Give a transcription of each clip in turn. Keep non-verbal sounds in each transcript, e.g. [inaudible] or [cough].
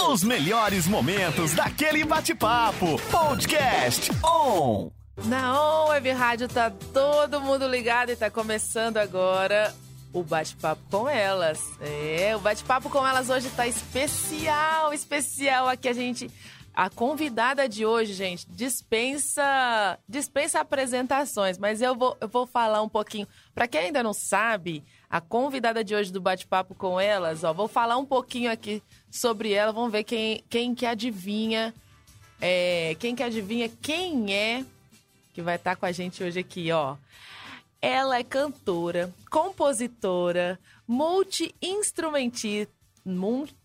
Os melhores momentos daquele bate-papo. Podcast On. Na On Web Rádio tá todo mundo ligado e tá começando agora o bate-papo com elas. É, o bate-papo com elas hoje tá especial, especial. Aqui a gente a convidada de hoje, gente, dispensa dispensa apresentações, mas eu vou, eu vou falar um pouquinho. Para quem ainda não sabe, a convidada de hoje do bate-papo com elas, ó, vou falar um pouquinho aqui sobre ela. Vamos ver quem, quem que adivinha, é, quem que adivinha quem é que vai estar tá com a gente hoje aqui, ó. Ela é cantora, compositora, multi-instrumentista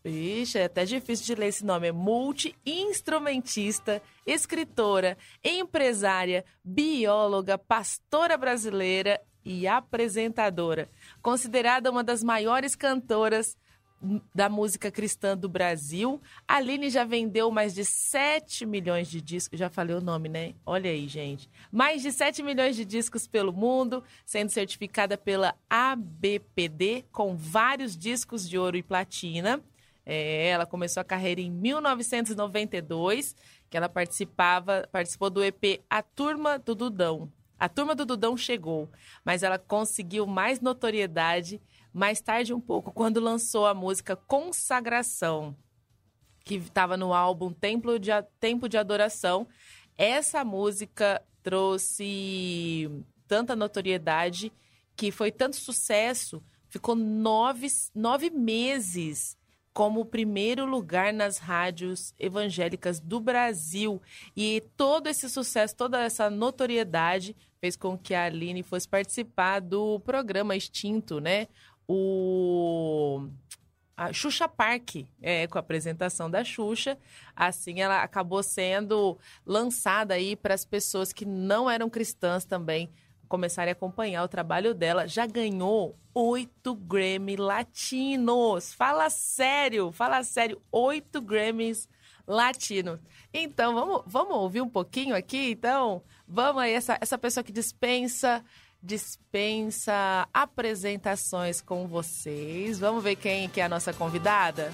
Ixi, é até difícil de ler esse nome. É multi-instrumentista, escritora, empresária, bióloga, pastora brasileira e apresentadora. Considerada uma das maiores cantoras da música cristã do Brasil. Aline já vendeu mais de 7 milhões de discos. Já falei o nome, né? Olha aí, gente. Mais de 7 milhões de discos pelo mundo, sendo certificada pela ABPD com vários discos de ouro e platina. É, ela começou a carreira em 1992, que ela participava, participou do EP A Turma do Dudão. A Turma do Dudão chegou, mas ela conseguiu mais notoriedade mais tarde um pouco, quando lançou a música Consagração, que estava no álbum Templo de, Tempo de Adoração. Essa música trouxe tanta notoriedade que foi tanto sucesso, ficou nove, nove meses como o primeiro lugar nas rádios evangélicas do Brasil. E todo esse sucesso, toda essa notoriedade fez com que a Aline fosse participar do programa Extinto, né? o a Xuxa Park, é, com a apresentação da Xuxa. Assim, ela acabou sendo lançada aí para as pessoas que não eram cristãs também começarem a acompanhar o trabalho dela. Já ganhou oito Grammy latinos. Fala sério, fala sério, oito Grammys latinos. Então, vamos, vamos ouvir um pouquinho aqui? Então, vamos aí, essa, essa pessoa que dispensa dispensa apresentações com vocês. Vamos ver quem que é a nossa convidada?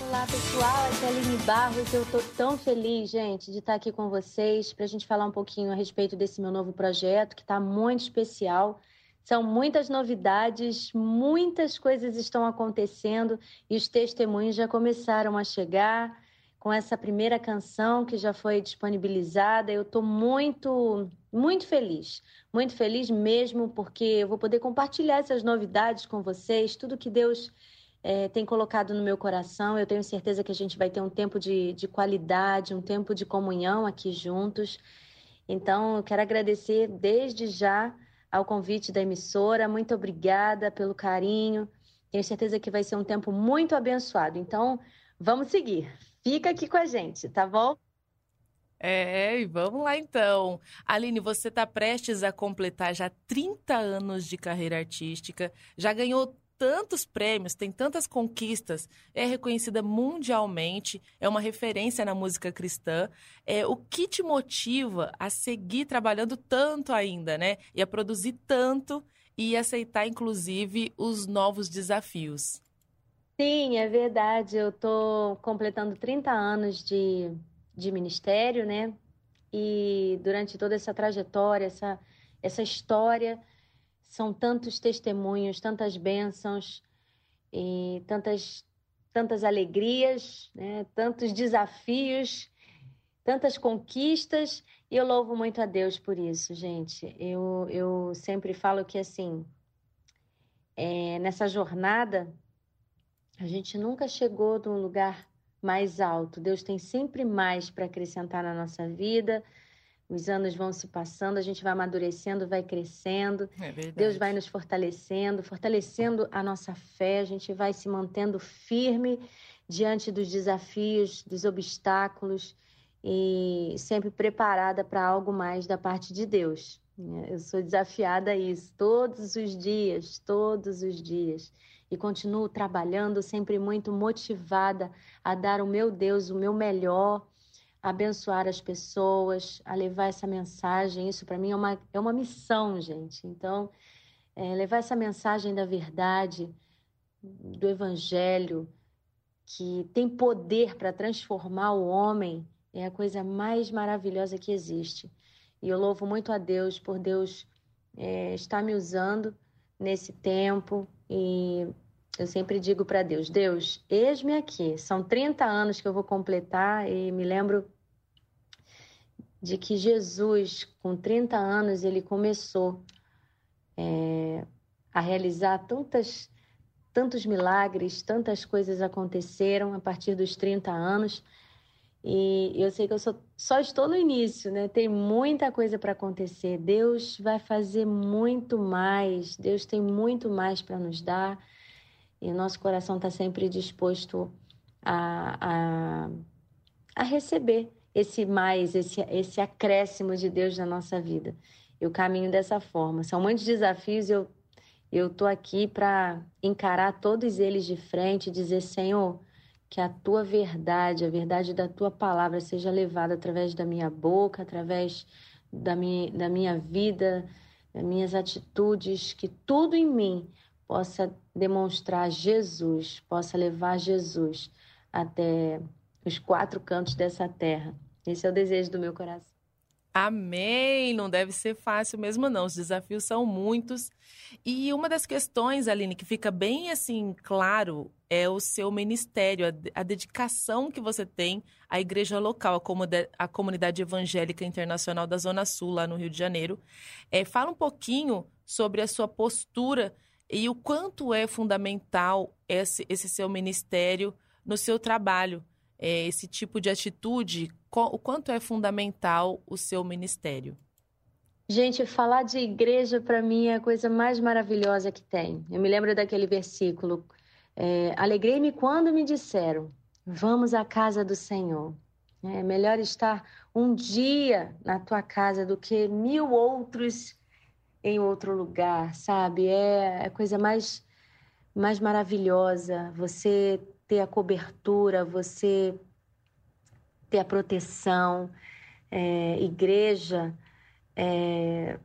Olá pessoal, aqui é a Aline Barros. Eu estou tão feliz, gente, de estar aqui com vocês para a gente falar um pouquinho a respeito desse meu novo projeto que está muito especial. São muitas novidades, muitas coisas estão acontecendo e os testemunhos já começaram a chegar com essa primeira canção que já foi disponibilizada. Eu estou muito, muito feliz, muito feliz mesmo, porque eu vou poder compartilhar essas novidades com vocês, tudo que Deus é, tem colocado no meu coração. Eu tenho certeza que a gente vai ter um tempo de, de qualidade, um tempo de comunhão aqui juntos. Então, eu quero agradecer desde já ao convite da emissora. Muito obrigada pelo carinho. Tenho certeza que vai ser um tempo muito abençoado. Então, vamos seguir. Fica aqui com a gente, tá bom? É, e vamos lá então. Aline, você está prestes a completar já 30 anos de carreira artística, já ganhou tantos prêmios, tem tantas conquistas, é reconhecida mundialmente, é uma referência na música cristã. É, o que te motiva a seguir trabalhando tanto ainda, né? E a produzir tanto e aceitar, inclusive, os novos desafios? Sim, é verdade. Eu estou completando 30 anos de, de ministério, né? E durante toda essa trajetória, essa, essa história, são tantos testemunhos, tantas bênçãos e tantas, tantas alegrias, né? tantos desafios, tantas conquistas. E eu louvo muito a Deus por isso, gente. Eu, eu sempre falo que, assim, é, nessa jornada a gente nunca chegou num lugar mais alto. Deus tem sempre mais para acrescentar na nossa vida. Os anos vão se passando, a gente vai amadurecendo, vai crescendo. É Deus vai nos fortalecendo, fortalecendo a nossa fé. A gente vai se mantendo firme diante dos desafios, dos obstáculos e sempre preparada para algo mais da parte de Deus. Eu sou desafiada a isso todos os dias, todos os dias e continuo trabalhando sempre muito motivada a dar o meu Deus o meu melhor, a abençoar as pessoas, a levar essa mensagem. Isso para mim é uma, é uma missão, gente. Então, é, levar essa mensagem da verdade, do Evangelho, que tem poder para transformar o homem, é a coisa mais maravilhosa que existe. E eu louvo muito a Deus por Deus é, estar me usando nesse tempo. E eu sempre digo para Deus: Deus, eis-me aqui. São 30 anos que eu vou completar e me lembro de que Jesus, com 30 anos, ele começou é, a realizar tantas, tantos milagres, tantas coisas aconteceram a partir dos 30 anos. E eu sei que eu só, só estou no início, né? Tem muita coisa para acontecer. Deus vai fazer muito mais. Deus tem muito mais para nos dar. E o nosso coração está sempre disposto a, a, a, receber esse mais, esse, esse acréscimo de Deus na nossa vida. Eu caminho dessa forma. São muitos desafios. Eu eu tô aqui para encarar todos eles de frente e dizer, Senhor que a tua verdade, a verdade da tua palavra seja levada através da minha boca, através da minha, da minha vida, das minhas atitudes, que tudo em mim possa demonstrar Jesus, possa levar Jesus até os quatro cantos dessa terra. Esse é o desejo do meu coração. Amém! Não deve ser fácil mesmo, não. Os desafios são muitos. E uma das questões, Aline, que fica bem assim claro é o seu ministério, a, dedicação que você tem à igreja local, a, comunidade evangélica internacional da Zona Sul, lá no Rio de Janeiro. É, fala um pouquinho sobre a sua postura e o quanto é fundamental esse, esse seu ministério no seu trabalho é, esse tipo de atitude, o quanto é fundamental o seu ministério? Gente, falar de igreja para mim é a coisa mais maravilhosa que tem. Eu me lembro daquele versículo: é, Alegrei-me quando me disseram, vamos à casa do Senhor. É melhor estar um dia na tua casa do que mil outros em outro lugar, sabe? É a coisa mais, mais maravilhosa. Você ter a cobertura, você ter a proteção. É, igreja, é,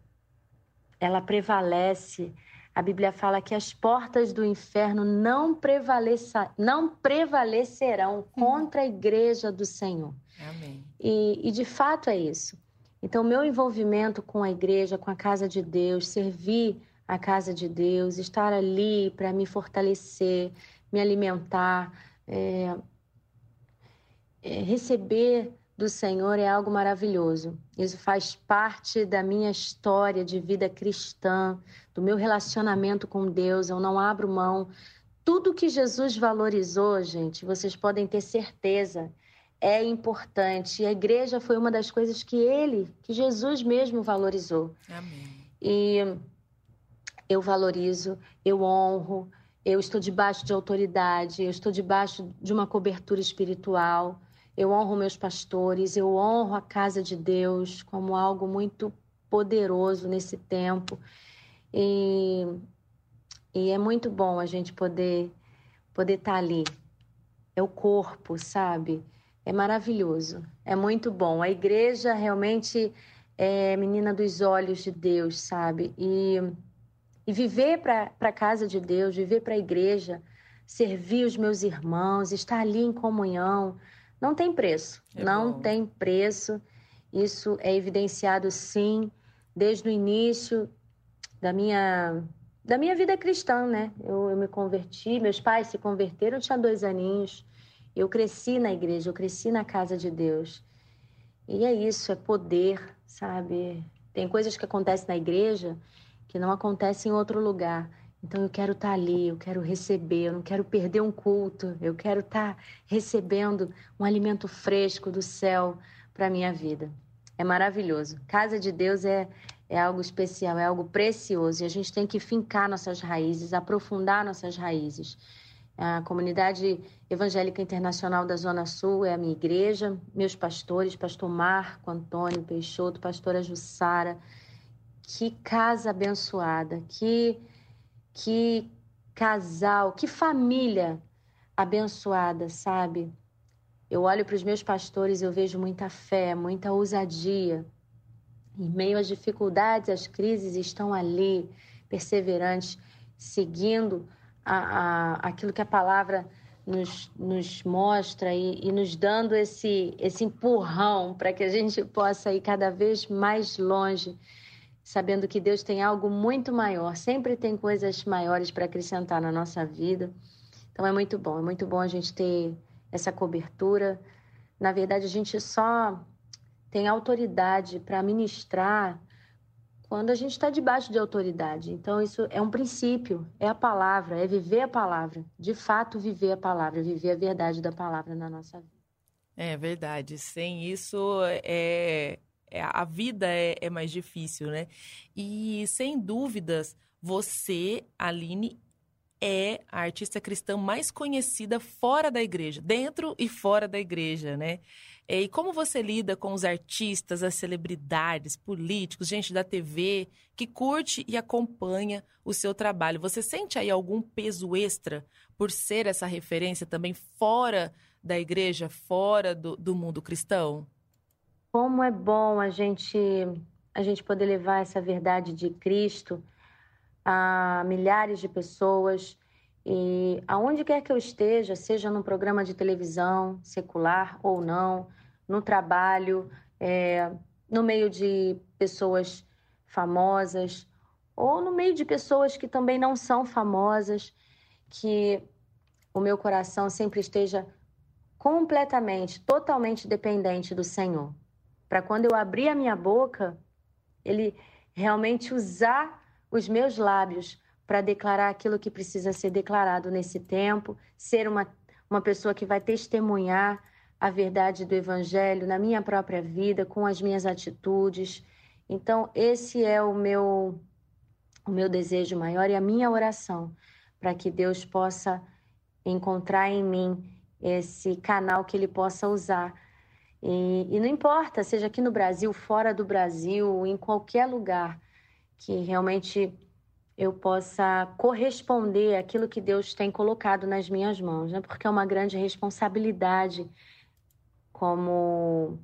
ela prevalece. A Bíblia fala que as portas do inferno não, prevaleça, não prevalecerão uhum. contra a igreja do Senhor. Amém. E, e de fato é isso. Então, meu envolvimento com a igreja, com a casa de Deus, servir a casa de Deus, estar ali para me fortalecer, me alimentar, é, é, receber do Senhor é algo maravilhoso. Isso faz parte da minha história de vida cristã, do meu relacionamento com Deus. Eu não abro mão. Tudo que Jesus valorizou, gente, vocês podem ter certeza, é importante. E a igreja foi uma das coisas que ele, que Jesus mesmo valorizou. Amém. E eu valorizo, eu honro, eu estou debaixo de autoridade, eu estou debaixo de uma cobertura espiritual. Eu honro meus pastores, eu honro a casa de Deus como algo muito poderoso nesse tempo. E, e é muito bom a gente poder poder estar tá ali. É o corpo, sabe? É maravilhoso. É muito bom. A igreja realmente é menina dos olhos de Deus, sabe? E e viver para a casa de Deus, viver para a igreja, servir os meus irmãos, estar ali em comunhão, não tem preço. É não bom. tem preço. Isso é evidenciado, sim, desde o início da minha, da minha vida cristã, né? Eu, eu me converti, meus pais se converteram, eu tinha dois aninhos. Eu cresci na igreja, eu cresci na casa de Deus. E é isso, é poder, sabe? Tem coisas que acontecem na igreja que não acontece em outro lugar. Então eu quero estar tá ali, eu quero receber, eu não quero perder um culto, eu quero estar tá recebendo um alimento fresco do céu para minha vida. É maravilhoso. Casa de Deus é, é algo especial, é algo precioso e a gente tem que fincar nossas raízes, aprofundar nossas raízes. A comunidade evangélica internacional da Zona Sul é a minha igreja, meus pastores, pastor Marco Antônio Peixoto, pastora Jussara, que casa abençoada, que, que casal, que família abençoada, sabe? Eu olho para os meus pastores e eu vejo muita fé, muita ousadia. Em meio às dificuldades, às crises, estão ali, perseverantes, seguindo a, a, aquilo que a palavra nos, nos mostra e, e nos dando esse, esse empurrão para que a gente possa ir cada vez mais longe, sabendo que Deus tem algo muito maior, sempre tem coisas maiores para acrescentar na nossa vida. Então é muito bom, é muito bom a gente ter essa cobertura. Na verdade, a gente só tem autoridade para ministrar quando a gente está debaixo de autoridade. Então, isso é um princípio, é a palavra, é viver a palavra. De fato, viver a palavra, viver a verdade da palavra na nossa vida. É verdade. Sem isso, é, é a vida é, é mais difícil, né? E, sem dúvidas, você, Aline, é a artista cristã mais conhecida fora da igreja, dentro e fora da igreja, né? E como você lida com os artistas, as celebridades, políticos, gente da TV que curte e acompanha o seu trabalho? Você sente aí algum peso extra por ser essa referência também fora da igreja, fora do, do mundo cristão? Como é bom a gente a gente poder levar essa verdade de Cristo a milhares de pessoas e aonde quer que eu esteja, seja num programa de televisão, secular ou não, no trabalho, é, no meio de pessoas famosas ou no meio de pessoas que também não são famosas, que o meu coração sempre esteja completamente, totalmente dependente do Senhor. Para quando eu abrir a minha boca, Ele realmente usar os meus lábios para declarar aquilo que precisa ser declarado nesse tempo, ser uma, uma pessoa que vai testemunhar a verdade do Evangelho na minha própria vida, com as minhas atitudes. Então, esse é o meu, o meu desejo maior e a minha oração, para que Deus possa encontrar em mim esse canal que Ele possa usar. E, e não importa, seja aqui no Brasil, fora do Brasil, em qualquer lugar que realmente eu possa corresponder àquilo que Deus tem colocado nas minhas mãos, né? Porque é uma grande responsabilidade como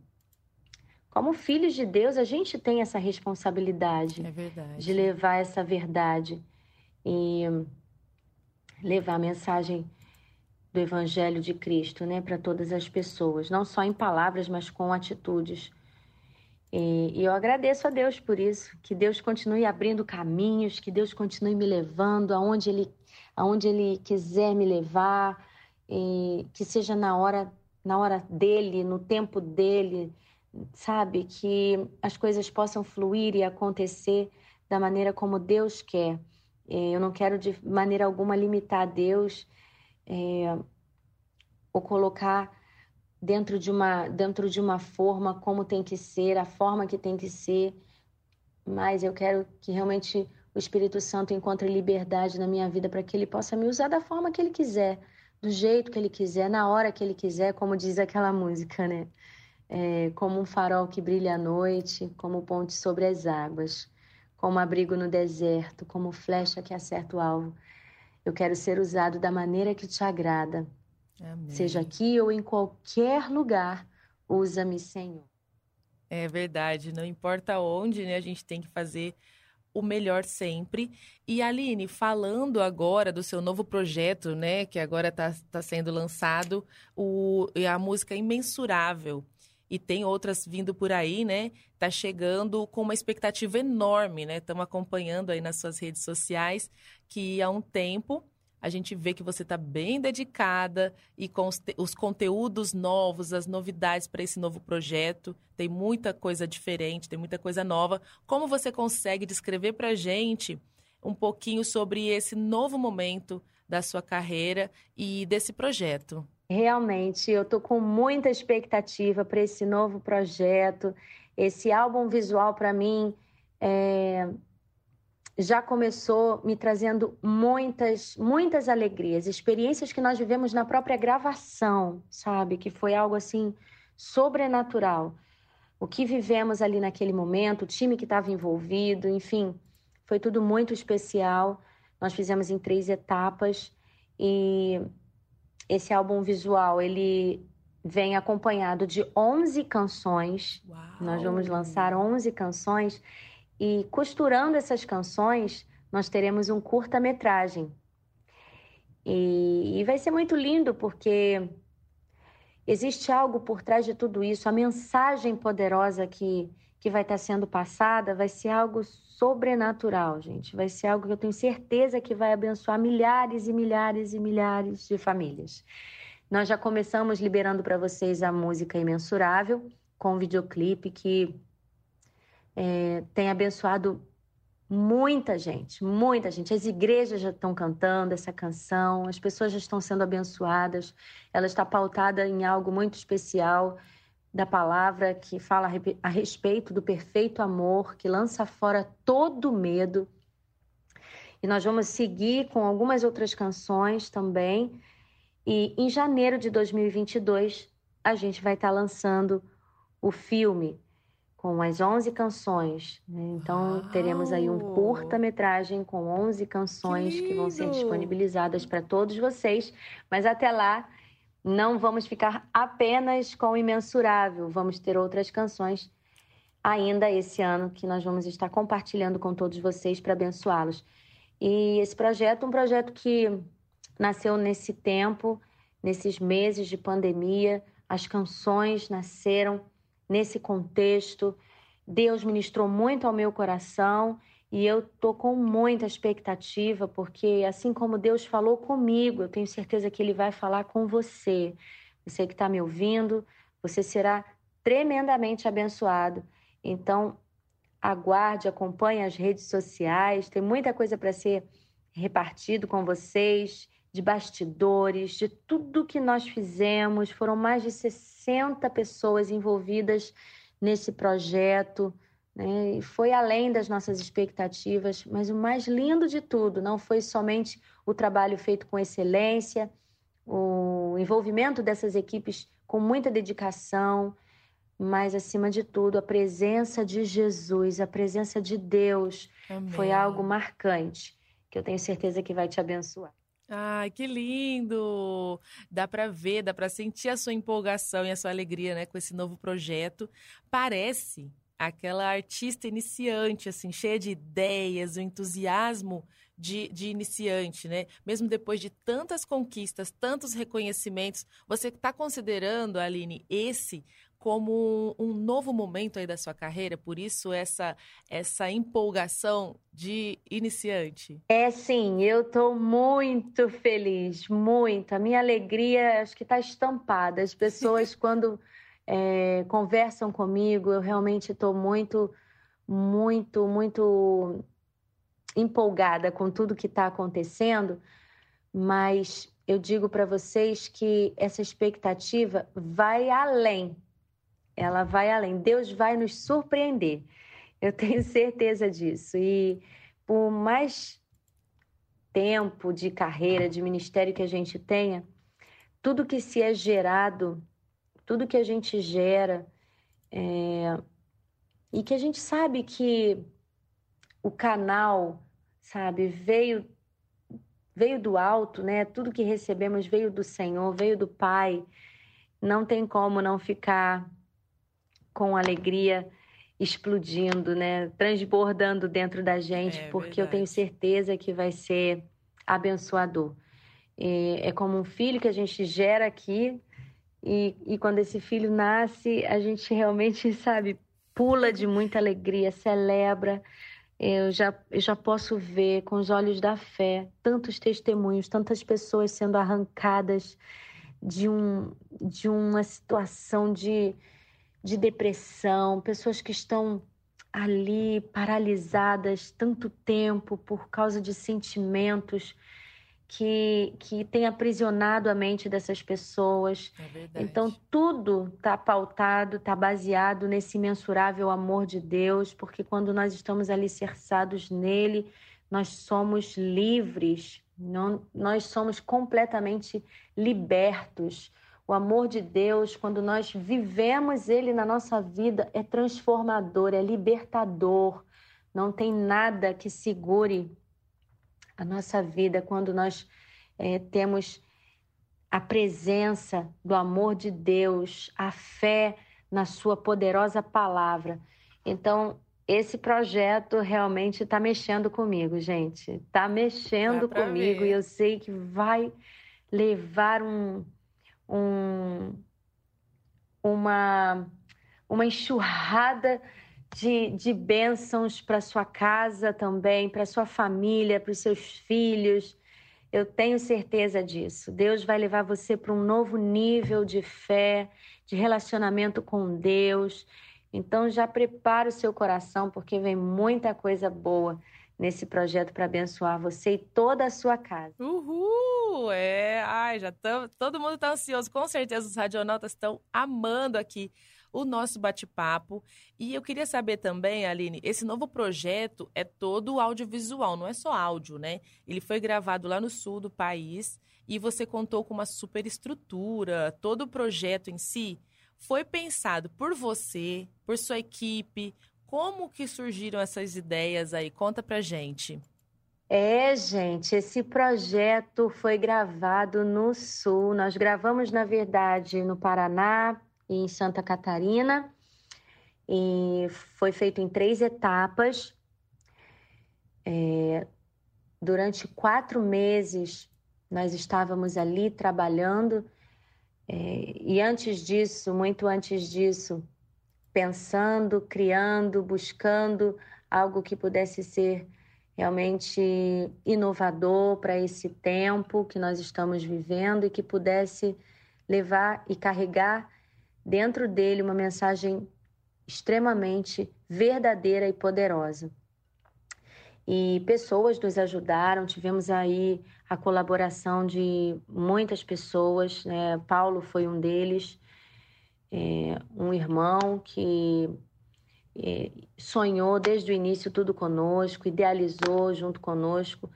como filhos de Deus, a gente tem essa responsabilidade é de levar essa verdade e levar a mensagem do evangelho de Cristo, né, para todas as pessoas, não só em palavras, mas com atitudes. E, e, eu agradeço a Deus por isso, que Deus continue abrindo caminhos, que Deus continue me levando aonde Ele, aonde Ele quiser me levar, e que seja na hora, na hora dele, no tempo dele, sabe? Que as coisas possam fluir e acontecer da maneira como Deus quer. Eu não quero de maneira alguma limitar Deus é, ou colocar dentro de uma dentro de uma forma como tem que ser, a forma que tem que ser. Mas eu quero que realmente o Espírito Santo encontre liberdade na minha vida para que ele possa me usar da forma que ele quiser, do jeito que ele quiser, na hora que ele quiser, como diz aquela música, né? É, como um farol que brilha à noite, como ponte sobre as águas, como abrigo no deserto, como flecha que acerta o alvo. Eu quero ser usado da maneira que te agrada, Amém. Seja aqui ou em qualquer lugar, usa-me, Senhor. É verdade, não importa onde, né? A gente tem que fazer o melhor sempre. E Aline, falando agora do seu novo projeto, né, que agora está tá sendo lançado, o, a música Imensurável. E tem outras vindo por aí, né? Tá chegando com uma expectativa enorme, né? Estamos acompanhando aí nas suas redes sociais que há um tempo a gente vê que você está bem dedicada e com os, os, conteúdos novos, as novidades para esse novo projeto. Tem muita coisa diferente, tem muita coisa nova. Como você consegue descrever para a gente um pouquinho sobre esse novo momento da sua carreira e desse projeto? Realmente, eu estou com muita expectativa para esse novo projeto. Esse álbum visual, para mim, é, já começou me trazendo muitas, muitas alegrias, experiências que nós vivemos na própria gravação, sabe? Que foi algo assim sobrenatural. O que vivemos ali naquele momento, o time que estava envolvido, enfim, foi tudo muito especial. Nós fizemos em três etapas e esse álbum visual, ele vem acompanhado de 11 canções. Uau. Nós vamos lançar 11 canções e costurando essas canções, nós teremos um curta-metragem. E, e vai ser muito lindo porque existe algo por trás de tudo isso. A mensagem poderosa que, que vai estar sendo passada vai ser algo sobrenatural, gente. Vai ser algo que eu tenho certeza que vai abençoar milhares e milhares e milhares de famílias. Nós já começamos liberando para vocês a música Imensurável, com um videoclipe que é, tem abençoado muita gente, muita gente. As igrejas já estão cantando essa canção, as pessoas já estão sendo abençoadas. Ela está pautada em algo muito especial da palavra que fala a respeito do perfeito amor, que lança fora todo medo. E nós vamos seguir com algumas outras canções também. E em janeiro de 2022, a gente vai estar lançando o filme com as 11 canções. Né? Então, Uau. teremos aí um curta-metragem com 11 canções que, que vão ser disponibilizadas para todos vocês. Mas até lá, não vamos ficar apenas com o Imensurável, vamos ter outras canções ainda esse ano que nós vamos estar compartilhando com todos vocês para abençoá-los. E esse projeto é um projeto que nasceu nesse tempo, nesses meses de pandemia, as canções nasceram nesse contexto. Deus ministrou muito ao meu coração e eu tô com muita expectativa, porque assim como Deus falou comigo, eu tenho certeza que Ele vai falar com você. Você que está me ouvindo, você será tremendamente abençoado. Então, aguarde, acompanhe as redes sociais, tem muita coisa para ser repartido com vocês, de bastidores, de tudo que nós fizemos. Foram mais de 60 pessoas envolvidas nesse projeto né? E foi além das nossas expectativas, mas o mais lindo de tudo não foi somente o trabalho feito com excelência, o envolvimento dessas equipes com muita dedicação, mas acima de tudo a presença de Jesus, a presença de Deus Amém. foi algo marcante que eu tenho certeza que vai te abençoar. Ai, que lindo! Dá para ver, dá para sentir a sua empolgação e a sua alegria, né, com esse novo projeto. Parece aquela artista iniciante, assim, cheia de ideias, o entusiasmo de, de iniciante, né? Mesmo depois de tantas conquistas, tantos reconhecimentos, você está considerando, Aline, esse como um, novo momento aí da sua carreira, por isso essa essa empolgação de iniciante. É sim, eu estou muito feliz, muito. A minha alegria acho que está estampada. As pessoas [laughs] quando é, conversam comigo. Eu realmente estou muito, muito, muito empolgada com tudo que está acontecendo, mas eu digo para vocês que essa expectativa vai além. Ela vai além. Deus vai nos surpreender. Eu tenho [laughs] certeza disso. E por mais tempo de carreira, de ministério que a gente tenha, tudo que se é gerado tudo que a gente gera. É... E que a gente sabe que o canal, sabe, veio veio do alto, né? Tudo que recebemos veio do Senhor, veio do Pai. Não tem como não ficar com alegria explodindo, né? Transbordando dentro da gente, é, porque verdade. eu tenho certeza que vai ser abençoador. É, é como um filho que a gente gera aqui, e, e quando esse filho nasce, a gente realmente, [laughs] sabe, pula de muita alegria, celebra. Eu já, eu já posso ver com os olhos da fé tantos testemunhos, tantas pessoas sendo arrancadas de, um, de uma situação de, de depressão, pessoas que estão ali paralisadas tanto tempo por causa de sentimentos que, que tem aprisionado a mente dessas pessoas. É então, tudo está pautado, está baseado nesse imensurável amor de Deus, porque quando nós estamos alicerçados nele, nós somos livres, não, nós somos completamente libertos. O amor de Deus, quando nós vivemos ele na nossa vida, é transformador, é libertador. Não tem nada que segure a nossa vida quando nós é, temos a presença do amor de Deus, a fé na Sua poderosa palavra. Então, esse projeto realmente está mexendo comigo, gente. Está mexendo comigo ver. e eu sei que vai levar um, um uma, uma enxurrada de, de bênçãos para sua casa também, para sua família, para os seus filhos. Eu tenho certeza disso. Deus vai levar você para um novo nível de fé, de relacionamento com Deus. Então já prepara o seu coração, porque vem muita coisa boa nesse projeto para abençoar você e toda a sua casa. Uhul! É, ai, já estamos. Todo mundo está ansioso. Com certeza os radionautas estão amando aqui o nosso bate-papo. E eu queria saber também, Aline, esse novo projeto é todo audiovisual, não é só áudio, né? Ele foi gravado lá no sul do país e você contou com uma super estrutura, todo o projeto em si foi pensado por você, por sua equipe? Como que surgiram essas ideias aí? Conta pra gente. É, gente, esse projeto foi gravado no Sul. Nós gravamos, na verdade, no Paraná e em Santa Catarina. E foi feito em três etapas. É, durante quatro meses, nós estávamos ali trabalhando é, e antes disso, muito antes disso, pensando, criando, buscando algo que pudesse ser realmente inovador para esse tempo que nós estamos vivendo e que pudesse levar e carregar dentro dele uma mensagem extremamente verdadeira e poderosa e pessoas nos ajudaram. Tivemos aí a colaboração de muitas pessoas, né? Paulo foi um deles, é, um irmão que é, sonhou desde o início tudo conosco, idealizou junto conosco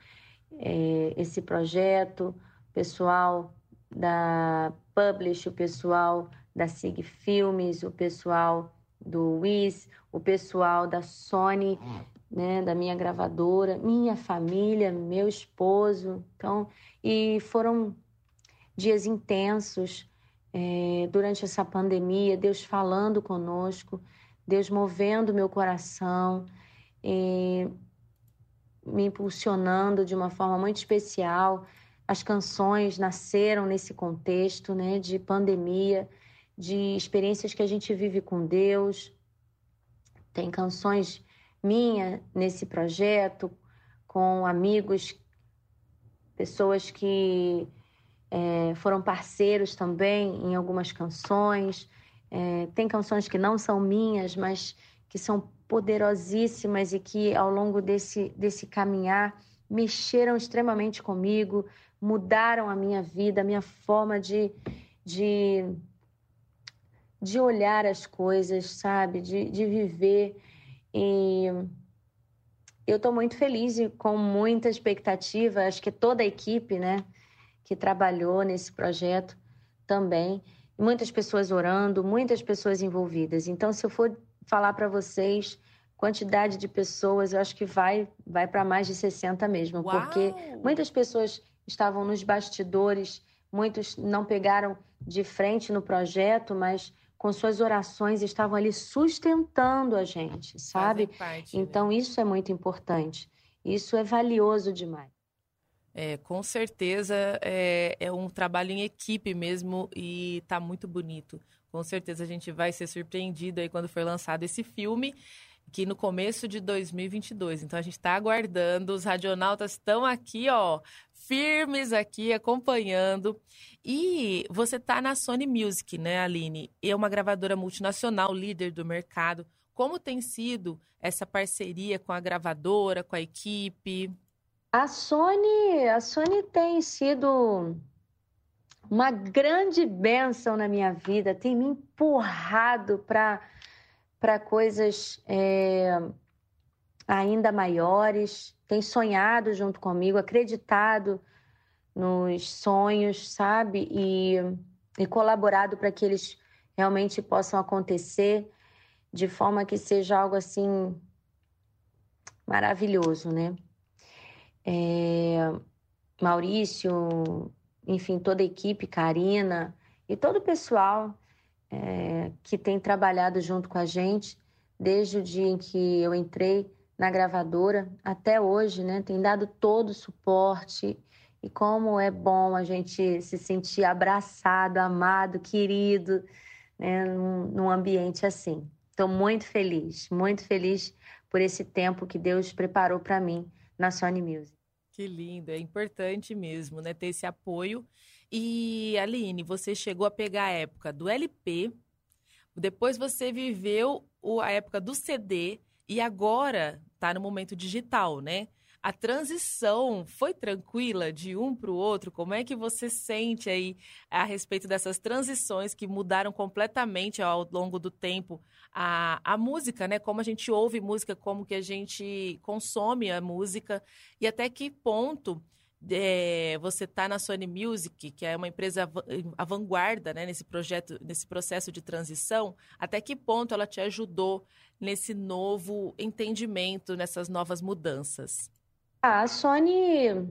é, esse projeto, pessoal da Publish, o pessoal da Sig Filmes, o pessoal do Wiz, o pessoal da Sony né, da minha gravadora, minha família, meu esposo. Então, e foram dias intensos é, durante essa pandemia, Deus falando conosco, Deus movendo meu coração, é, me impulsionando de uma forma muito especial. As canções nasceram nesse contexto né, de pandemia, de experiências que a gente vive com Deus. Tem canções minha nesse projeto, com amigos, pessoas que é, foram parceiros também em algumas canções. É, tem canções que não são minhas, mas que são poderosíssimas e que ao longo desse, desse caminhar mexeram extremamente comigo, mudaram a minha vida, a minha forma de, de, de olhar as coisas, sabe? De, de viver. E eu estou muito feliz e com muita expectativa, acho que toda a equipe, né, que trabalhou nesse projeto também, muitas pessoas orando, muitas pessoas envolvidas. Então, se eu for falar para vocês quantidade de pessoas, eu acho que vai vai para mais de 60 mesmo, Uau! porque muitas pessoas estavam nos bastidores, muitos não pegaram de frente no projeto, mas com suas orações, estavam ali sustentando a gente, sabe? Parte, né? então, né? isso é muito importante. Isso é valioso demais. É, com certeza é, é um trabalho em equipe mesmo e está muito bonito. Com certeza a gente vai ser surpreendido aí quando for lançado esse filme que no começo de 2022. Então a gente está aguardando, os radionautas estão aqui, ó, firmes aqui acompanhando. E você está na Sony Music, né, Aline? É uma gravadora multinacional, líder do mercado. Como tem sido essa parceria com a gravadora, com a equipe? A Sony, a Sony tem sido uma grande bênção na minha vida, tem me empurrado para coisas é, ainda maiores, tem sonhado junto comigo, acreditado nos sonhos, sabe? E, e colaborado para que eles realmente possam acontecer de forma que seja algo assim maravilhoso, né? É, Maurício, enfim, toda a equipe, Karina e todo o pessoal é, que tem trabalhado junto com a gente desde o dia em que eu entrei na gravadora até hoje, né? Tem dado todo o suporte. E como é bom a gente se sentir abraçado, amado, querido, né? num, num ambiente assim. Estou muito feliz, muito feliz por esse tempo que Deus preparou para mim na Sony Music. Que lindo, é importante mesmo, né, ter esse apoio. E Aline, você chegou a pegar a época do LP, depois você viveu a época do CD e agora está no momento digital, né? A transição foi tranquila de um para o outro? Como é que você sente aí a respeito dessas transições que mudaram completamente ao longo do tempo a, a música, né? Como a gente ouve música, como que a gente consome a música e até que ponto é, você está na Sony Music, que é uma empresa à vanguarda né, nesse projeto, nesse processo de transição, até que ponto ela te ajudou nesse novo entendimento, nessas novas mudanças? A Sony,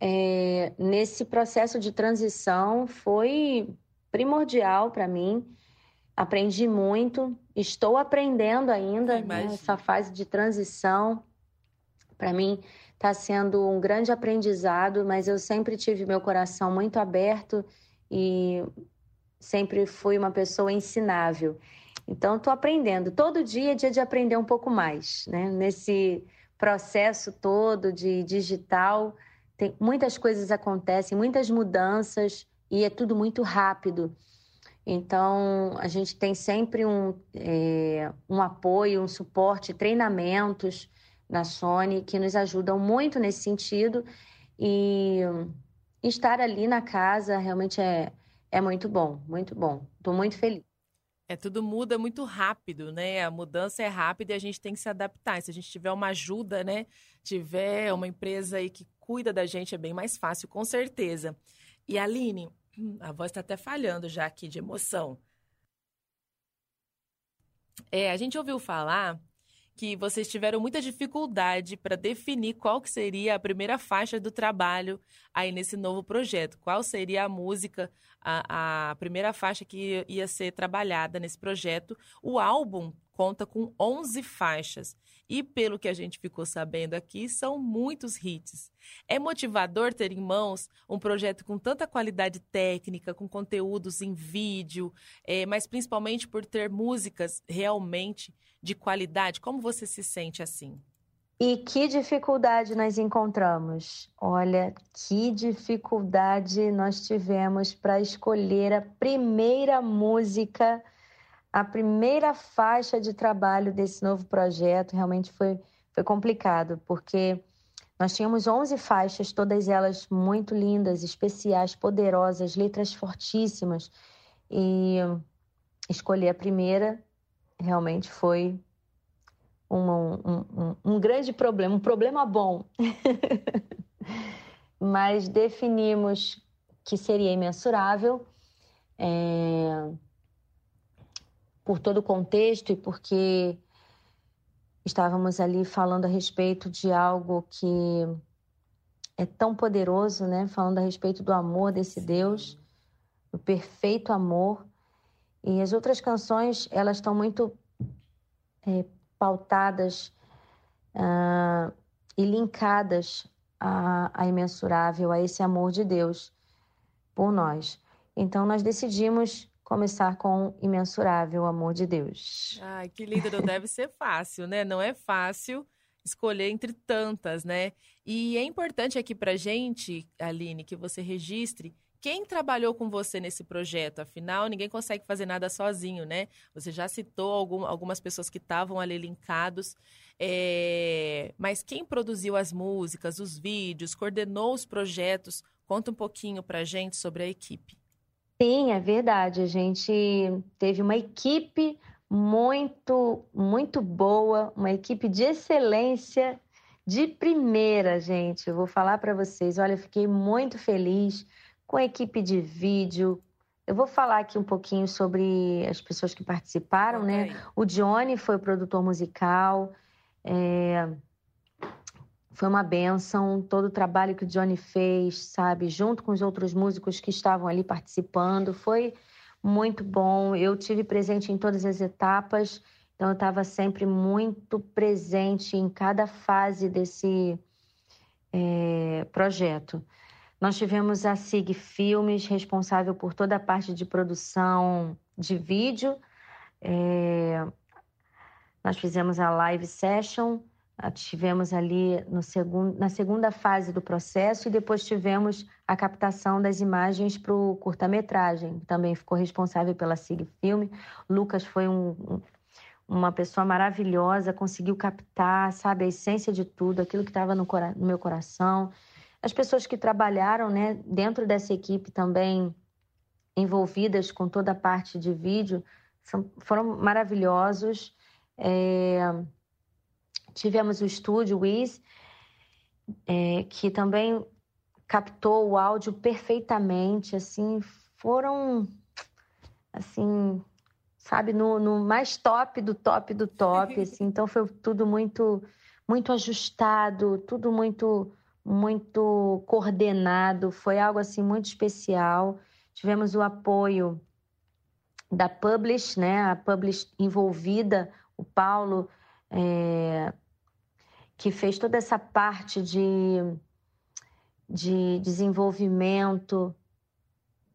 é, nesse processo de transição, foi primordial para mim. Aprendi muito, estou aprendendo ainda nessa né, fase de transição. Para mim, está sendo um grande aprendizado, mas eu sempre tive meu coração muito aberto e sempre fui uma pessoa ensinável. Então, estou aprendendo. Todo dia é dia de aprender um pouco mais, né? Nesse processo todo de digital, tem, muitas coisas acontecem, muitas mudanças e é tudo muito rápido. Então, a gente tem sempre um, é, um apoio, um suporte, treinamentos na Sony que nos ajudam muito nesse sentido. E estar ali na casa realmente é, é muito bom, muito bom. Estou muito feliz. É, tudo muda muito rápido, né? A mudança é rápida e a gente tem que se adaptar. Se a gente tiver uma ajuda, né? Tiver uma empresa aí que cuida da gente, é bem mais fácil, com certeza. E Aline, a voz está até falhando já aqui de emoção. É, a gente ouviu falar que vocês tiveram muita dificuldade para definir qual que seria a primeira faixa do trabalho aí nesse novo projeto. Qual seria a música, a, a primeira faixa que ia ser trabalhada nesse projeto. O álbum conta com 11 faixas. E pelo que a gente ficou sabendo aqui, são muitos hits. É motivador ter em mãos um projeto com tanta qualidade técnica, com conteúdos em vídeo, é, mas principalmente por ter músicas realmente de qualidade. Como você se sente assim? E que dificuldade nós encontramos? Olha, que dificuldade nós tivemos para escolher a primeira música, a primeira faixa de trabalho desse novo projeto. Realmente foi, foi complicado, porque nós tínhamos 11 faixas, todas elas muito lindas, especiais, poderosas, letras fortíssimas. E escolher a primeira realmente foi um, um, um, grande problema, um problema bom. [laughs] Mas definimos que seria imensurável é, por todo o contexto e porque estávamos ali falando a respeito de algo que é tão poderoso, né? Falando a respeito do amor desse Deus, do perfeito amor. E as outras canções, elas estão muito é, pautadas uh, e linkadas a, a imensurável, a esse amor de Deus por nós. Então, nós decidimos começar com o imensurável amor de Deus. Ai, que lindo, não deve ser fácil, né? Não é fácil escolher entre tantas, né? E é importante aqui pra gente, Aline, que você registre quem trabalhou com você nesse projeto? Afinal, ninguém consegue fazer nada sozinho, né? Você já citou algum, algumas pessoas que estavam ali linkados, é... mas quem produziu as músicas, os vídeos, coordenou os projetos? Conta um pouquinho para gente sobre a equipe. Sim, é verdade. A gente teve uma equipe muito, muito boa, uma equipe de excelência, de primeira, gente. Eu vou falar para vocês. Olha, eu fiquei muito feliz com a equipe de vídeo. Eu vou falar aqui um pouquinho sobre as pessoas que participaram, okay. né? O Johnny foi o produtor musical. É... Foi uma benção todo o trabalho que o Johnny fez, sabe? Junto com os outros músicos que estavam ali participando. Foi muito bom. Eu tive presente em todas as etapas Então eu estava sempre muito presente em cada fase desse é, projeto. Nós tivemos a SIG Filmes, responsável por toda a parte de produção de vídeo. É, nós fizemos a live session, tivemos ali na segunda fase do processo e depois tivemos a captação das imagens para o curta-metragem. Também ficou responsável pela SIG Filme. Lucas foi um, uma pessoa maravilhosa, conseguiu captar, sabe, a essência de tudo, aquilo que estava no, no, meu coração. As pessoas que trabalharam, né, dentro dessa equipe também envolvidas com toda a parte de vídeo, são, foram maravilhosos. É, tivemos o estúdio Wiz, é, que também captou o áudio perfeitamente, assim, foram, assim, sabe, no, no mais top do top do top, [laughs] assim. Então foi tudo muito, muito ajustado, tudo muito, muito coordenado. Foi algo assim muito especial. Tivemos o apoio da Publish, né? A Publish envolvida, o Paulo, é, que fez toda essa parte de, de desenvolvimento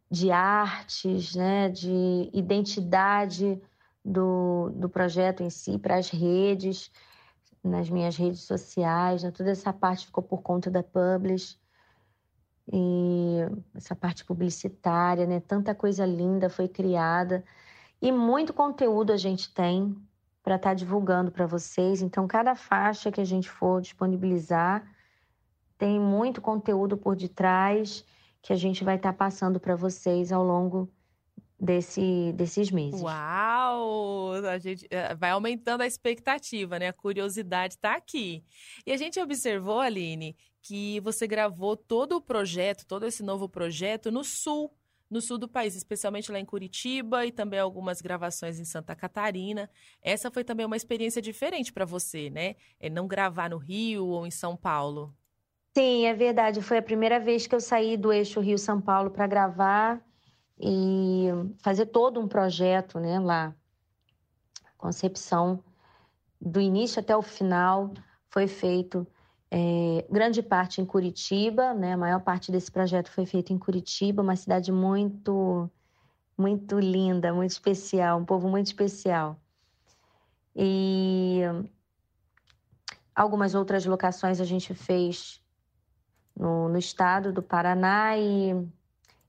de artes, né, de identidade do, do projeto em si para as redes, nas minhas redes sociais, né, toda essa parte ficou por conta da Publish e essa parte publicitária, né, tanta coisa linda foi criada. E muito conteúdo a gente tem para estar tá divulgando para vocês. Então, cada faixa que a gente for disponibilizar tem muito conteúdo por detrás que a gente vai estar tá passando para vocês ao longo desse, desses meses. Uau! A gente eh, vai aumentando a expectativa, né? A curiosidade está aqui. E a gente observou, Aline, que você gravou todo o projeto, todo esse novo projeto no sul, no sul do país, especialmente lá em Curitiba e também algumas gravações em Santa Catarina. Essa foi também uma experiência diferente para você, né? É não gravar no Rio ou em São Paulo. Sim, é verdade. Foi a primeira vez que eu saí do eixo Rio-São Paulo para gravar e fazer todo um projeto né, lá. Concepção do início até o final foi feito é, grande parte em Curitiba, né? A maior parte desse projeto foi feito em Curitiba, uma cidade muito, muito linda, muito especial, um povo muito especial. E algumas outras locações a gente fez no, no estado do Paraná e,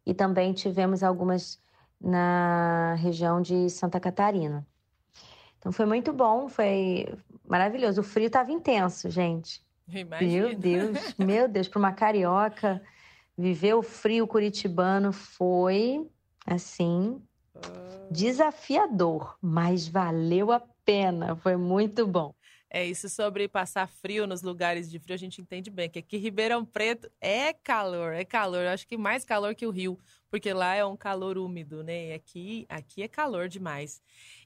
e também tivemos algumas na região de Santa Catarina. Então foi muito bom, foi maravilhoso. O frio estava intenso, gente. [laughs] Meu Deus, meu Deus, para uma carioca viver o frio curitibano foi assim ah. desafiador, mas valeu a pena, foi muito bom. É isso sobre passar frio nos lugares de frio, a gente entende bem que aqui Ribeirão Preto é calor, é calor. Acho que mais calor que o Rio, porque lá é um calor úmido, né? E aqui, aqui é calor demais.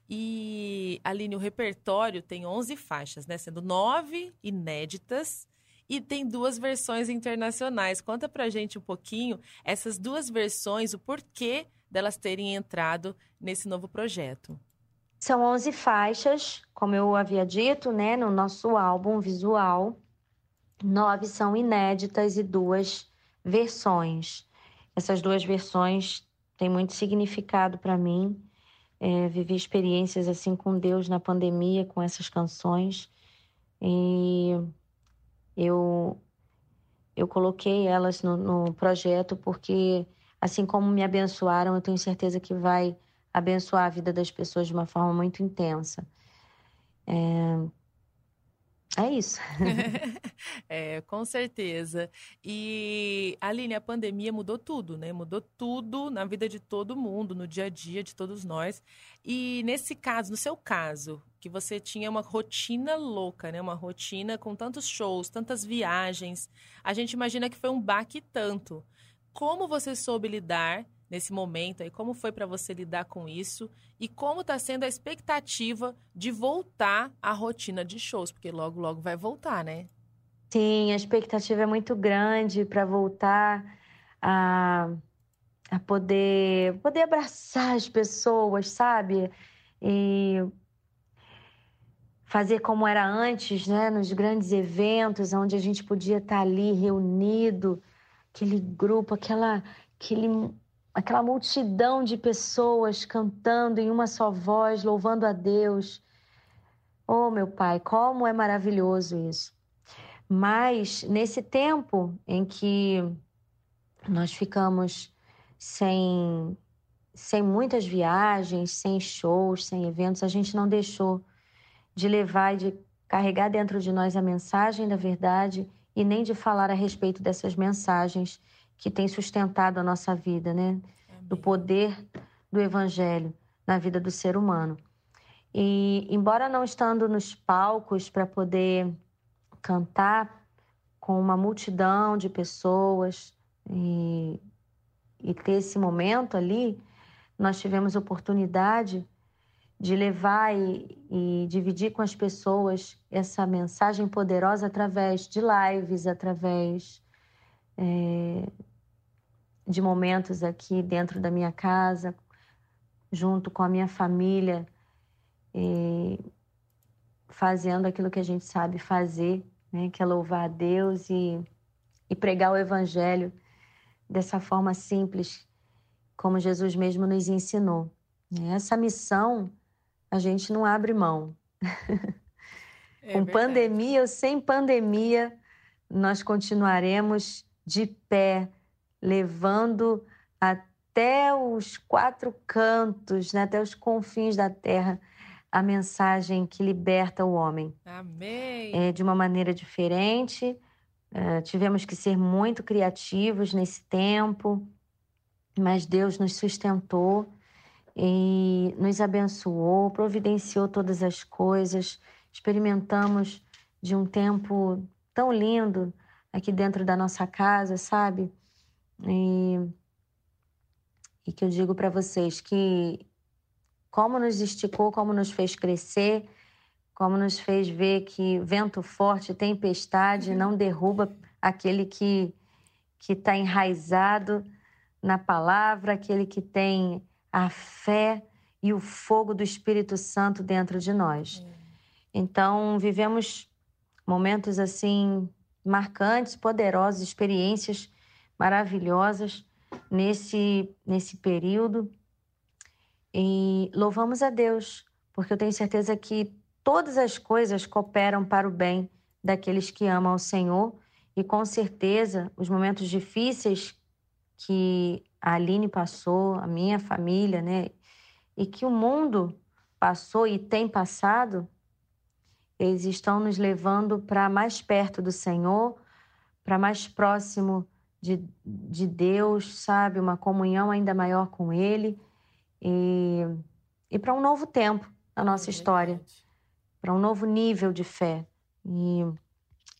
E Aline, o repertório tem 11 faixas, né? Sendo nove inéditas e tem duas versões internacionais. Conta pra gente um pouquinho essas duas versões, o porquê delas terem entrado nesse novo projeto. São 11 faixas, como eu havia dito, né, no nosso álbum visual. Nove são inéditas e duas versões. Essas duas versões têm muito significado para mim. É, vivi experiências assim com Deus na pandemia, com essas canções. E eu, eu coloquei elas no, no projeto porque, assim como me abençoaram, eu tenho certeza que vai abençoar a vida das pessoas de uma forma muito intensa. É, é isso. [laughs] [laughs] é, com certeza. E, Aline, a pandemia mudou tudo, né? Mudou tudo na vida de todo mundo, no dia a dia de todos nós. E nesse caso, no seu caso, que você tinha uma rotina louca, né? Uma rotina com tantos shows, tantas viagens, a gente imagina que foi um baque tanto. Como você soube lidar nesse momento aí, como foi para você lidar com isso e como está sendo a expectativa de voltar à rotina de shows, porque logo logo vai voltar, né? Sim, a expectativa é muito grande para voltar a, a poder poder abraçar as pessoas, sabe? E fazer como era antes, né? Nos grandes eventos, onde a gente podia estar ali reunido, aquele grupo, aquela, aquele, aquela multidão de pessoas cantando em uma só voz, louvando a Deus. Oh, meu Pai, como é maravilhoso isso. Mas nesse tempo em que nós ficamos sem, sem muitas viagens, sem shows, sem eventos, a gente não deixou de levar e de carregar dentro de nós a mensagem da verdade e nem de falar a respeito dessas mensagens que têm sustentado a nossa vida, né? Do poder do evangelho na vida do ser humano. E embora não estando nos palcos para poder cantar com uma multidão de pessoas e, e ter esse momento ali, nós tivemos oportunidade de levar e, e, dividir com as pessoas essa mensagem poderosa através de lives, através é, de momentos aqui dentro da minha casa, junto com a minha família, e fazendo aquilo que a gente sabe fazer, né, que é louvar a Deus e, e pregar o Evangelho dessa forma simples, como Jesus mesmo nos ensinou. Essa missão a gente não abre mão. É Com verdade. pandemia ou sem pandemia, nós continuaremos de pé, levando até os quatro cantos, né, até os confins da terra, a mensagem que liberta o homem. Amém. É, de uma maneira diferente. É, tivemos que ser muito criativos nesse tempo, mas Deus nos sustentou e nos abençoou, providenciou todas as coisas. Experimentamos de um tempo tão lindo aqui dentro da nossa casa, sabe? E, e que eu digo para vocês que como nos esticou, como nos fez crescer, como nos fez ver que vento forte, tempestade não derruba aquele que que está enraizado na palavra, aquele que tem a fé e o fogo do Espírito Santo dentro de nós. Então, vivemos momentos assim marcantes, poderosos, experiências maravilhosas nesse nesse período. E louvamos a Deus, porque eu tenho certeza que todas as coisas cooperam para o bem daqueles que amam o Senhor e com certeza os momentos difíceis que a Aline passou, a minha família, né? E que o mundo passou e tem passado, eles estão nos levando para mais perto do Senhor, para mais próximo de, de Deus, sabe? Uma comunhão ainda maior com Ele e, e para um novo tempo na nossa é história, para um novo nível de fé. E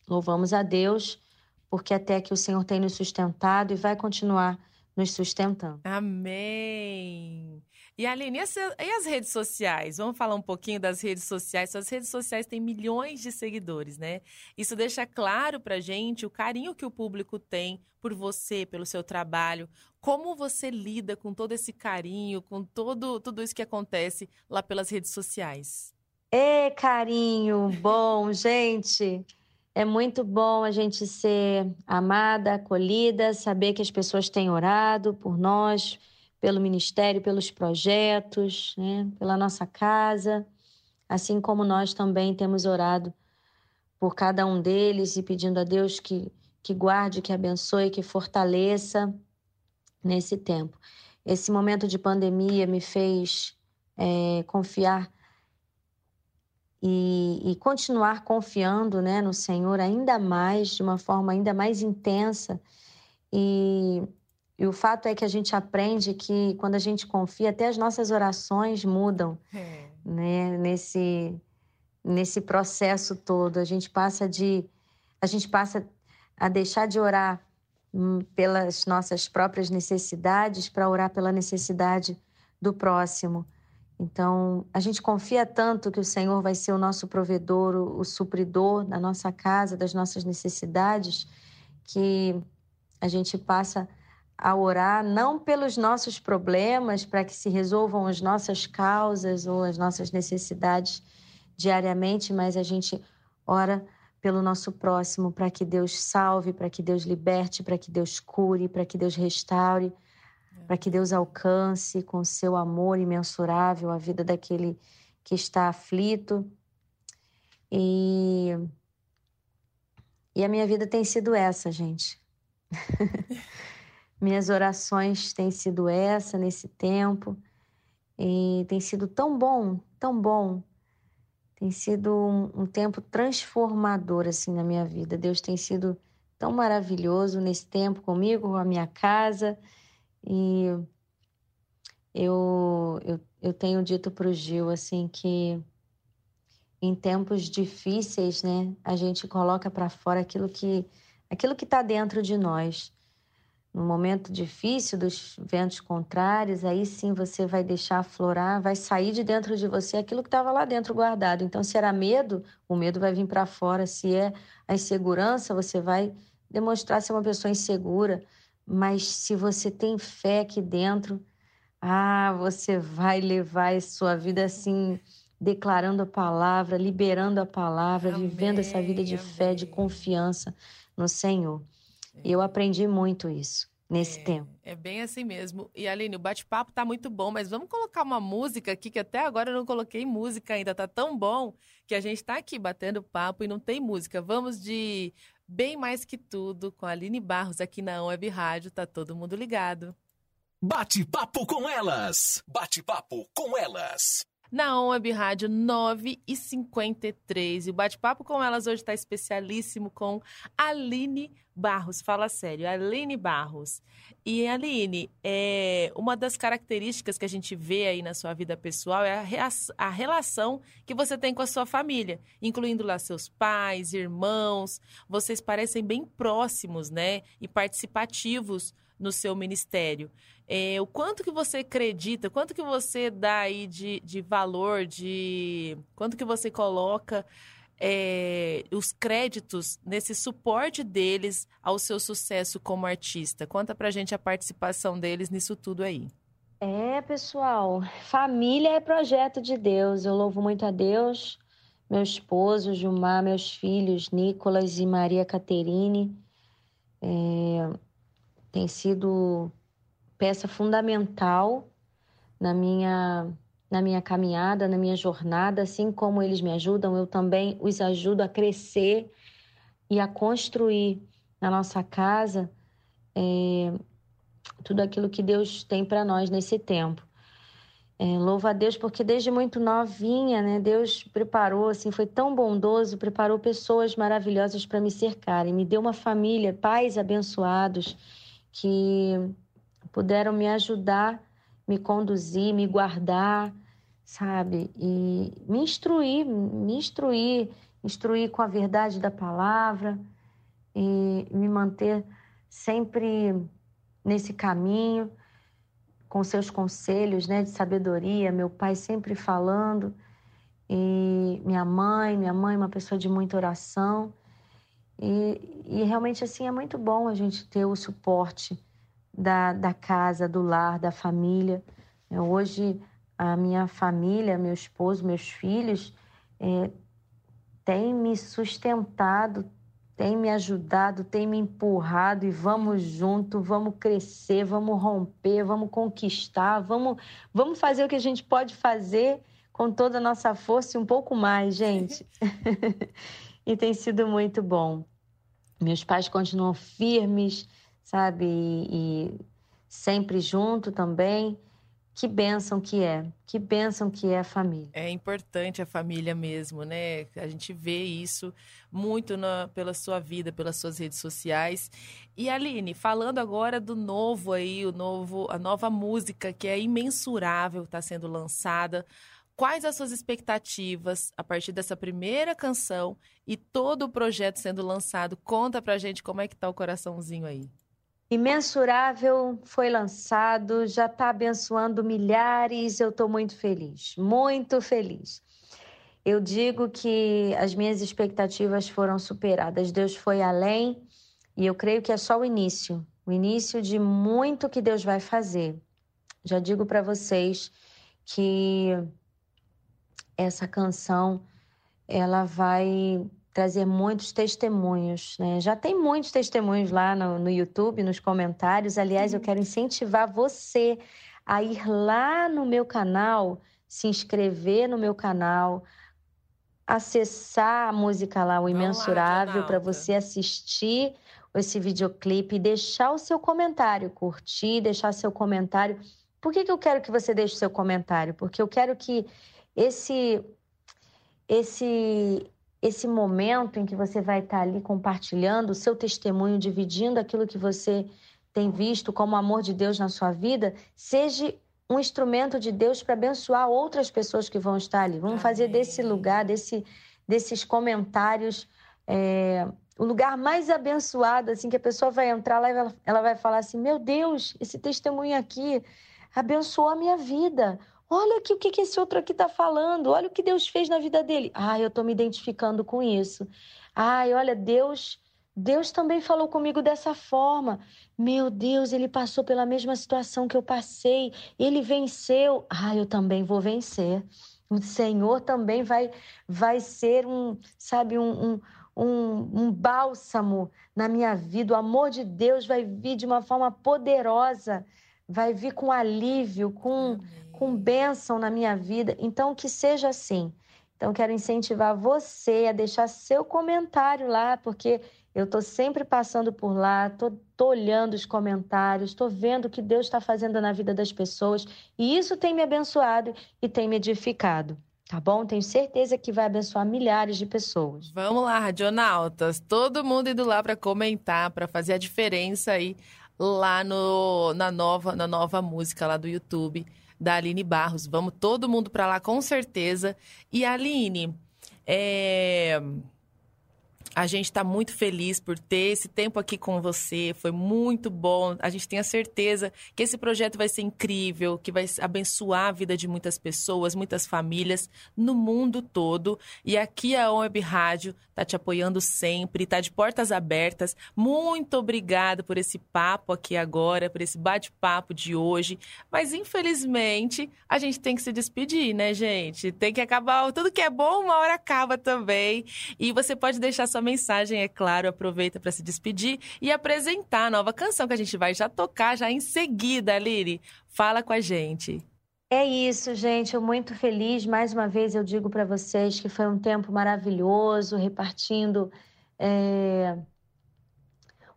louvamos a Deus, porque até que o Senhor tem nos sustentado e vai continuar nos sustentando. Amém. E Aline, e as, redes sociais? Vamos falar um pouquinho das redes sociais. As redes sociais têm milhões de seguidores, né? Isso deixa claro pra gente o carinho que o público tem por você, pelo seu trabalho. Como você lida com todo esse carinho, com todo, tudo isso que acontece lá pelas redes sociais? É carinho bom, [laughs] gente. É muito bom a gente ser amada, acolhida, saber que as pessoas têm orado por nós, pelo ministério, pelos projetos, né? pela nossa casa, assim como nós também temos orado por cada um deles e pedindo a Deus que, que guarde, que abençoe, que fortaleça nesse tempo. Esse momento de pandemia me fez é, confiar e, e, continuar confiando né, no Senhor ainda mais, de uma forma ainda mais intensa. E, e, o fato é que a gente aprende que quando a gente confia, até as nossas orações mudam é. né, nesse, nesse processo todo. A gente passa de. A gente passa a deixar de orar hum, pelas nossas próprias necessidades para orar pela necessidade do próximo. Então, a gente confia tanto que o Senhor vai ser o nosso provedor, o, o supridor da nossa casa, das nossas necessidades, que a gente passa a orar não pelos nossos problemas, para que se resolvam as nossas causas ou as nossas necessidades diariamente, mas a gente ora pelo nosso próximo, para que Deus salve, para que Deus liberte, para que Deus cure, para que Deus restaure, para que Deus alcance com seu amor imensurável a vida daquele que está aflito. E, e a minha vida tem sido essa, gente. [laughs] Minhas orações têm sido essa nesse tempo. E tem sido tão bom, tão bom tem sido um, um, tempo transformador assim na minha vida. Deus tem sido tão maravilhoso nesse tempo comigo, com a minha casa. E eu, eu, eu tenho dito para o Gil assim que em tempos difíceis, né, a gente coloca para fora aquilo que aquilo que está dentro de nós no momento difícil dos ventos contrários, aí sim você vai deixar aflorar, vai sair de dentro de você aquilo que estava lá dentro guardado. Então, se era medo, o medo vai vir para fora. Se é a insegurança, você vai demonstrar ser uma pessoa insegura. Mas se você tem fé aqui dentro, ah, você vai levar a sua vida assim, declarando a palavra, liberando a palavra, amém, vivendo essa vida de amém. fé, de confiança no Senhor. E eu aprendi muito isso nesse é, tempo. É bem assim mesmo. E Aline, o bate-papo tá muito bom, mas vamos colocar uma música aqui, que até agora eu não coloquei música ainda. Tá tão bom que a gente tá aqui batendo papo e não tem música. Vamos de Bem Mais Que Tudo com a Aline Barros aqui na Web Rádio. Tá todo mundo ligado. Bate-papo com elas! Bate-papo com elas! Na Web Rádio 9 e 53. E o bate-papo com elas hoje está especialíssimo com Aline Barros. Fala sério, Aline Barros. E Aline, é, uma das características que a gente vê aí na sua vida pessoal é a, a relação que você tem com a sua família, incluindo lá seus pais, irmãos. Vocês parecem bem próximos, né? E participativos no seu ministério. É, o quanto que você acredita, quanto que você dá aí de, de valor, de quanto que você coloca é, os créditos nesse suporte deles ao seu sucesso como artista? Conta pra gente a participação deles nisso tudo aí. É, pessoal, família é projeto de Deus. Eu louvo muito a Deus, meu esposo, Gilmar, meus filhos, Nicolas e Maria Caterine. É, tem sido peça fundamental na minha na minha caminhada, na minha jornada, assim como eles me ajudam, eu também os ajudo a crescer e a construir na nossa casa é, tudo aquilo que Deus tem para nós nesse tempo. É, louva a Deus porque desde muito novinha, né, Deus preparou, assim, foi tão bondoso, preparou pessoas maravilhosas para me cercarem, me deu uma família, pais abençoados que puderam me ajudar, me conduzir, me guardar, sabe? E me instruir, me instruir, instruir com a verdade da palavra e me manter sempre nesse caminho com seus conselhos, né, de sabedoria, meu pai sempre falando e minha mãe, minha mãe uma pessoa de muita oração e, e realmente assim é muito bom a gente ter o suporte da, da casa, do lar, da família. Hoje, a minha família, meu esposo, meus filhos, é, têm me sustentado, têm me ajudado, têm me empurrado e vamos junto, vamos crescer, vamos romper, vamos conquistar, vamos, vamos fazer o que a gente pode fazer com toda a nossa força e um pouco mais, gente. [laughs] e tem sido muito bom. Meus pais continuam firmes, sabe? E, e sempre junto também. Que bênção que é, que bênção que é a família. É importante a família mesmo, né? A gente vê isso muito na, pela sua vida, pelas suas redes sociais. E Aline, falando agora do novo aí, o novo, a nova música que é imensurável, está sendo lançada. Quais as suas expectativas a partir dessa primeira canção e todo o projeto sendo lançado? Conta pra gente como é que tá o coraçãozinho aí. Imensurável foi lançado, já está abençoando milhares. Eu estou muito feliz, muito feliz. Eu digo que as minhas expectativas foram superadas. Deus foi além e eu creio que é só o início o início de muito que Deus vai fazer. Já digo para vocês que essa canção ela vai trazer muitos testemunhos, né? Já tem muitos testemunhos lá no, no YouTube, nos comentários. Aliás, eu quero incentivar você a ir lá no meu canal, se inscrever no meu canal, acessar a música lá, o Imensurável, para você assistir esse videoclipe e deixar o seu comentário, curtir, deixar seu comentário. Por que, que eu quero que você deixe seu comentário? Porque eu quero que esse esse esse momento em que você vai estar ali compartilhando o seu testemunho, dividindo aquilo que você tem visto como amor de Deus na sua vida, seja um instrumento de Deus para abençoar outras pessoas que vão estar ali. Vamos Amém. fazer desse lugar, desse, desses comentários, é, o lugar mais abençoado, assim, que a pessoa vai entrar lá e ela, ela vai falar assim: Meu Deus, esse testemunho aqui abençoou a minha vida. Olha aqui o que, que esse outro aqui está falando. Olha o que Deus fez na vida dele. Ah, eu estou me identificando com isso. Ai, olha, Deus, Deus também falou comigo dessa forma. Meu Deus, ele passou pela mesma situação que eu passei. Ele venceu. Ah, eu também vou vencer. O Senhor também vai, vai ser um, sabe, um, um, um, um bálsamo na minha vida. O amor de Deus vai vir de uma forma poderosa, vai vir com alívio, com, com bênção na minha vida. Então, que seja assim. Então, quero incentivar você a deixar seu comentário lá, porque eu estou sempre passando por lá, estou olhando os comentários, estou vendo o que Deus está fazendo na vida das pessoas, e isso tem me abençoado e tem me edificado. Tá bom? Tenho certeza que vai abençoar milhares de pessoas. Vamos lá, radionautas. Todo mundo indo lá para comentar, para fazer a diferença aí lá no, na, nova, na nova música lá do YouTube da Aline Barros. Vamos todo mundo para lá com certeza. E Aline, é... A gente está muito feliz por ter esse tempo aqui com você. Foi muito bom. A gente tem a certeza que esse projeto vai ser incrível, que vai abençoar a vida de muitas pessoas, muitas famílias no mundo todo. E aqui a Web Rádio está te apoiando sempre, está de portas abertas. Muito obrigada por esse papo aqui agora, por esse bate-papo de hoje. Mas infelizmente a gente tem que se despedir, né, gente? Tem que acabar. Tudo que é bom, uma hora acaba também. E você pode deixar sua mensagem, é claro, aproveita para se despedir e apresentar a nova canção que a gente vai já tocar já em seguida, Liri. Fala com a gente. É isso, gente. Eu muito feliz. Mais uma vez eu digo para vocês que foi um tempo maravilhoso, repartindo é,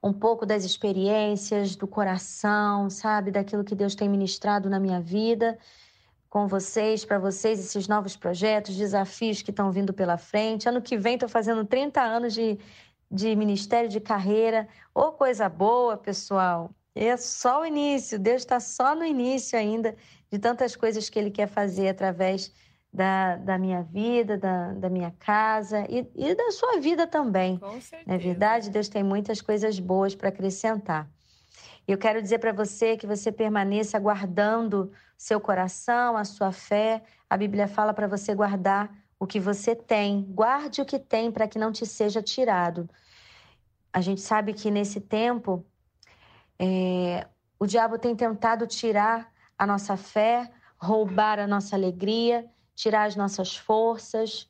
um pouco das experiências, do coração, sabe, daquilo que Deus tem ministrado na minha vida com vocês, para vocês, esses novos projetos, desafios que estão vindo pela frente. Ano que vem estou fazendo 30 anos de, de ministério de carreira. Ô, oh, coisa boa, pessoal! É só o início, Deus está só no início ainda de tantas coisas que Ele quer fazer através da, da minha vida, da, da minha casa e, e da sua vida também. Com certeza. Não é verdade? Deus tem muitas coisas boas para acrescentar. Eu quero dizer para você que você permaneça guardando seu coração, a sua fé. A Bíblia fala para você guardar o que você tem. Guarde o que tem para que não te seja tirado. A gente sabe que nesse tempo é, o diabo tem tentado tirar a nossa fé, roubar a nossa alegria, tirar as nossas forças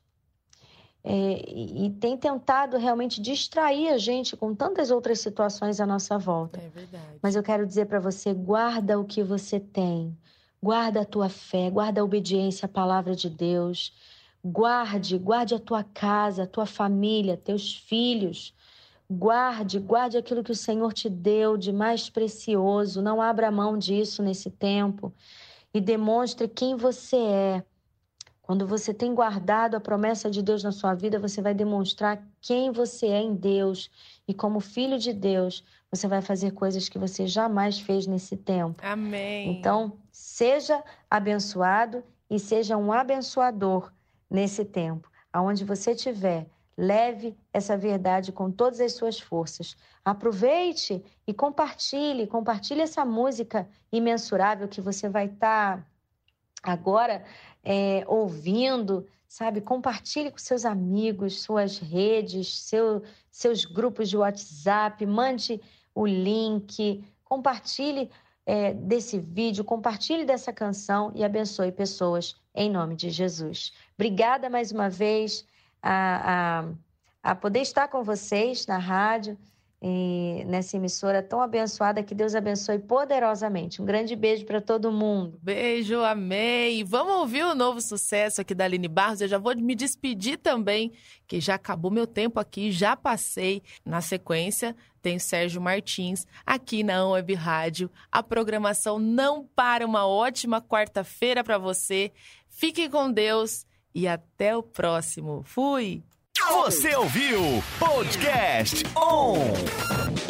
é, e, tem tentado realmente distrair a gente com tantas outras situações à nossa volta. É verdade. Mas eu quero dizer para você: guarda o que você tem, guarda a tua fé, guarda a obediência à palavra de Deus. Guarde, guarde a tua casa, a tua família, teus filhos. Guarde, guarde aquilo que o Senhor te deu de mais precioso. Não abra mão disso nesse tempo. E demonstre quem você é quando você tem guardado a promessa de Deus na sua vida, você vai demonstrar quem você é em Deus. E como filho de Deus, você vai fazer coisas que você jamais fez nesse tempo. Amém. Então, seja abençoado e seja um abençoador nesse tempo. Aonde você estiver, leve essa verdade com todas as suas forças. Aproveite e compartilhe, compartilhe essa música imensurável que você vai estar tá agora é, ouvindo, sabe? Compartilhe com seus amigos, suas redes, seu, seus grupos de WhatsApp, mande o link, compartilhe é, desse vídeo, compartilhe dessa canção e abençoe pessoas em nome de Jesus. Obrigada mais uma vez. a, a, a poder estar com vocês na rádio e nessa emissora tão abençoada. Que Deus abençoe poderosamente. Um grande beijo para todo mundo. Beijo, amém. Vamos ouvir o novo sucesso aqui da Aline Barros. Eu já vou me despedir também, que já acabou meu tempo aqui, já passei. Na sequência, tem Sérgio Martins aqui na Web Rádio. A programação não para. Uma ótima quarta-feira para você. Fiquem com Deus e até o próximo. Fui! Você ouviu Podcast On!